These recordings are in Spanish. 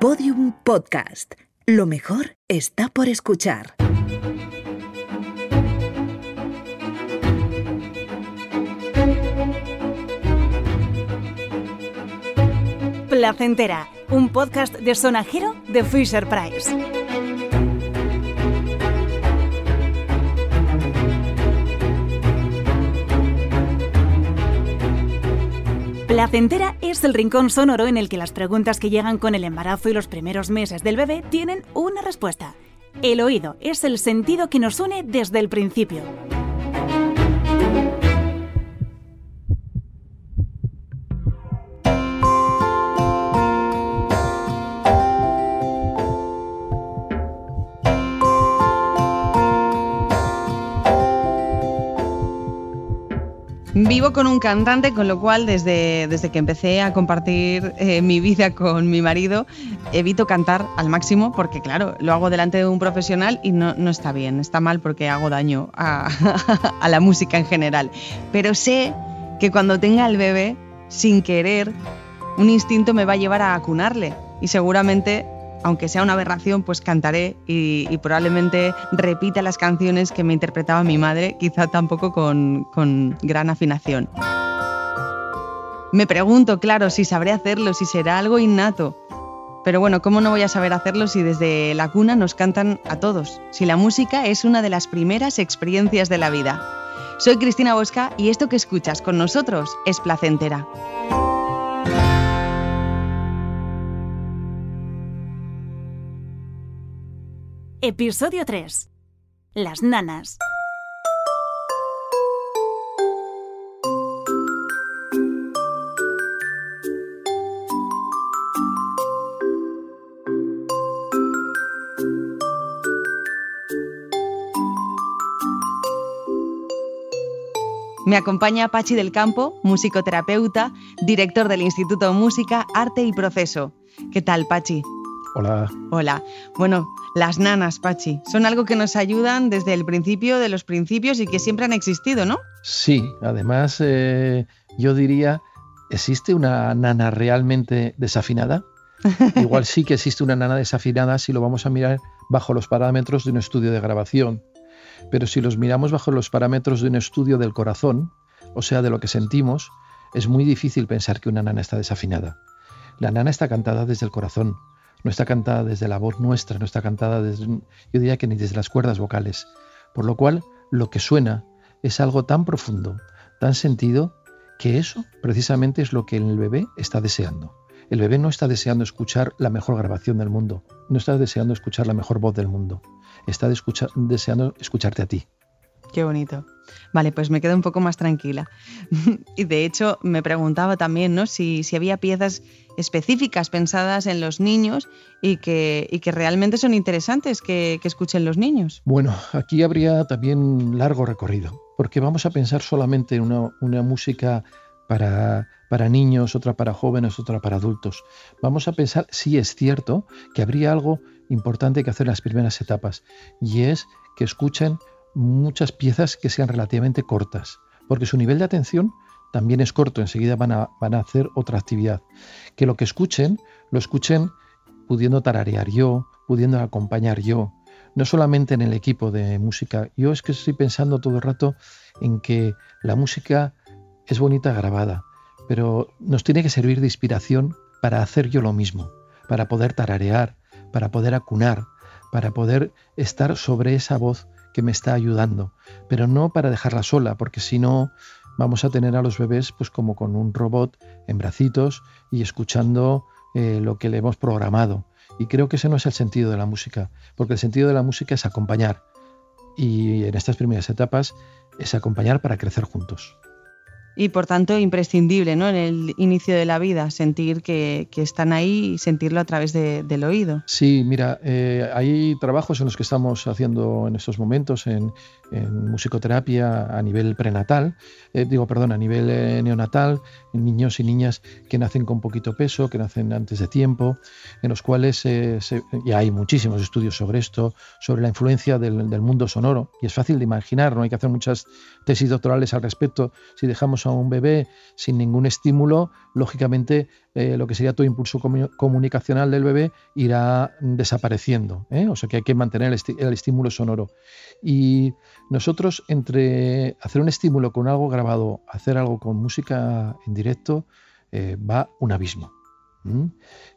Podium Podcast. Lo mejor está por escuchar. Placentera, un podcast de sonajero de Fisher Price. Placentera es el rincón sonoro en el que las preguntas que llegan con el embarazo y los primeros meses del bebé tienen una respuesta. El oído es el sentido que nos une desde el principio. Vivo con un cantante, con lo cual desde, desde que empecé a compartir eh, mi vida con mi marido, evito cantar al máximo porque, claro, lo hago delante de un profesional y no, no está bien, está mal porque hago daño a, a la música en general. Pero sé que cuando tenga el bebé, sin querer, un instinto me va a llevar a acunarle y seguramente aunque sea una aberración, pues cantaré y, probablemente repita las canciones que me interpretaba mi madre, quizá tampoco con, gran afinación. Me pregunto, claro, si sabré hacerlo, si será algo innato. Pero bueno, ¿cómo no voy a saber hacerlo si desde la cuna nos cantan a todos? Si la música es una de las primeras experiencias de la vida. Soy Cristina Bosca y esto que escuchas con nosotros es placentera. Episodio 3. Las nanas. Me acompaña Pachi del Campo, musicoterapeuta, director del Instituto Música, Arte y Proceso. ¿Qué tal, Pachi? Hola. Hola. Bueno, las nanas, Pachi, son algo que nos ayudan desde el principio de los principios y que siempre han existido, ¿no? Sí, además eh, yo diría, ¿existe una nana realmente desafinada? Igual sí que existe una nana desafinada si lo vamos a mirar bajo los parámetros de un estudio de grabación. Pero si los miramos bajo los parámetros de un estudio del corazón, o sea, de lo que sentimos, es muy difícil pensar que una nana está desafinada. La nana está cantada desde el corazón, no está cantada desde la voz nuestra, no está cantada desde, yo diría que ni desde las cuerdas vocales. Por lo cual, lo que suena es algo tan profundo, tan sentido, que eso precisamente es lo que el bebé está deseando. El bebé no está deseando escuchar la mejor grabación del mundo, no está deseando escuchar la mejor voz del mundo, está deseando escucharte a ti. Qué bonito. Vale, pues me quedo un poco más tranquila. y de hecho me preguntaba también ¿no? si, si había piezas específicas pensadas en los niños y que, y que realmente son interesantes que, que, escuchen los niños. Bueno, aquí habría también largo recorrido, porque vamos a pensar solamente en una, una música para, para niños, otra para jóvenes, otra para adultos. Vamos a pensar, sí es cierto, que habría algo importante que hacer en las primeras etapas, y es que escuchen muchas piezas que sean relativamente cortas, porque su nivel de atención también es corto, enseguida van a, van a hacer otra actividad. Que lo que escuchen, lo escuchen pudiendo tararear yo, pudiendo acompañar yo, no solamente en el equipo de música. Yo es que estoy pensando todo el rato en que la música es bonita grabada, pero nos tiene que servir de inspiración para hacer yo lo mismo, para poder tararear, para poder acunar, para poder estar sobre esa voz que me está ayudando, pero no para dejarla sola, porque si no vamos a tener a los bebés pues como con un robot en bracitos y escuchando eh, lo que le hemos programado. Y creo que ese no es el sentido de la música, porque el sentido de la música es acompañar. Y en estas primeras etapas es acompañar para crecer juntos y por tanto imprescindible ¿no? en el inicio de la vida, sentir que, que están ahí y sentirlo a través de, del oído. Sí, mira, eh, hay trabajos en los que estamos haciendo en estos momentos en, en musicoterapia a nivel prenatal, eh, digo, perdón, a nivel eh, neonatal, niños y niñas que nacen con poquito peso, que nacen antes de tiempo, en los cuales eh, se, y hay muchísimos estudios sobre esto, sobre la influencia del, del, mundo sonoro, y es fácil de imaginar, no hay que hacer muchas tesis doctorales al respecto, si dejamos a un bebé sin ningún estímulo, lógicamente eh, lo que sería todo impulso comunicacional del bebé irá desapareciendo. ¿eh? O sea que hay que mantener el, estímulo sonoro. Y nosotros entre hacer un estímulo con algo grabado, hacer algo con música en directo, eh, va un abismo. Hmm.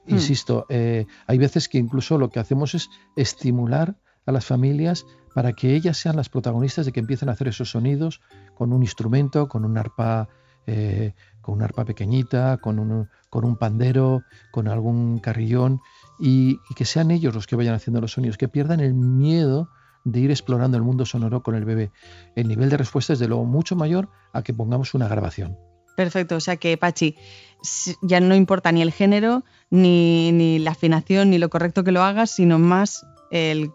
Insisto, hay veces que incluso lo que hacemos es estimular a las familias para que ellas sean las protagonistas de que empiecen a hacer esos sonidos con un instrumento, con un arpa, eh, con una arpa pequeñita, con un, con un pandero, con algún carrillón, y, que sean ellos los que vayan haciendo los sonidos, que pierdan el miedo de ir explorando el mundo sonoro con el bebé. El nivel de respuesta es de luego mucho mayor a que pongamos una grabación. Perfecto, o sea que Pachi, ya no importa ni el género, ni, ni la afinación, ni lo correcto que lo hagas, sino más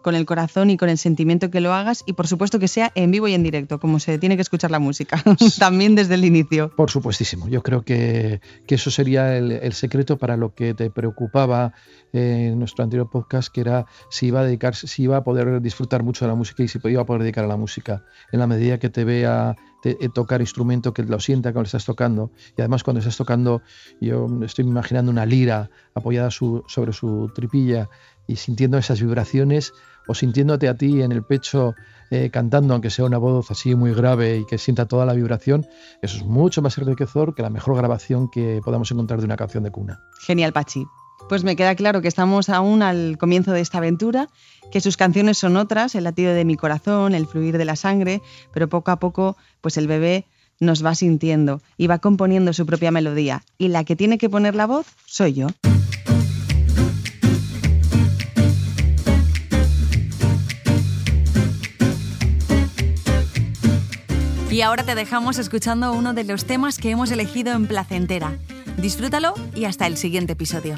con el corazón y con el sentimiento que lo hagas y por supuesto que sea en vivo y en directo, como se tiene que escuchar la música, también desde el inicio. Por supuestísimo, yo creo que, eso sería el, secreto para lo que te preocupaba en nuestro anterior podcast, que era si iba a dedicarse, si iba a poder disfrutar mucho de la música y si iba a poder dedicar a la música. En la medida que te vea tocar instrumento, que lo sienta cuando estás tocando. Y además cuando estás tocando, yo estoy imaginando una lira apoyada sobre su tripilla y sintiendo esas vibraciones o sintiéndote a ti en el pecho eh, cantando, aunque sea una voz así muy grave y que sienta toda la vibración, eso es mucho más enriquecedor que la mejor grabación que podamos encontrar de una canción de cuna. Genial, Pachi. Pues me queda claro que estamos aún al comienzo de esta aventura, que sus canciones son otras, el latido de mi corazón, el fluir de la sangre, pero poco a poco, pues el bebé nos va sintiendo y va componiendo su propia melodía. Y la que tiene que poner la voz soy yo. Y ahora te dejamos escuchando uno de los temas que hemos elegido en Placentera. Disfrútalo y hasta el siguiente episodio.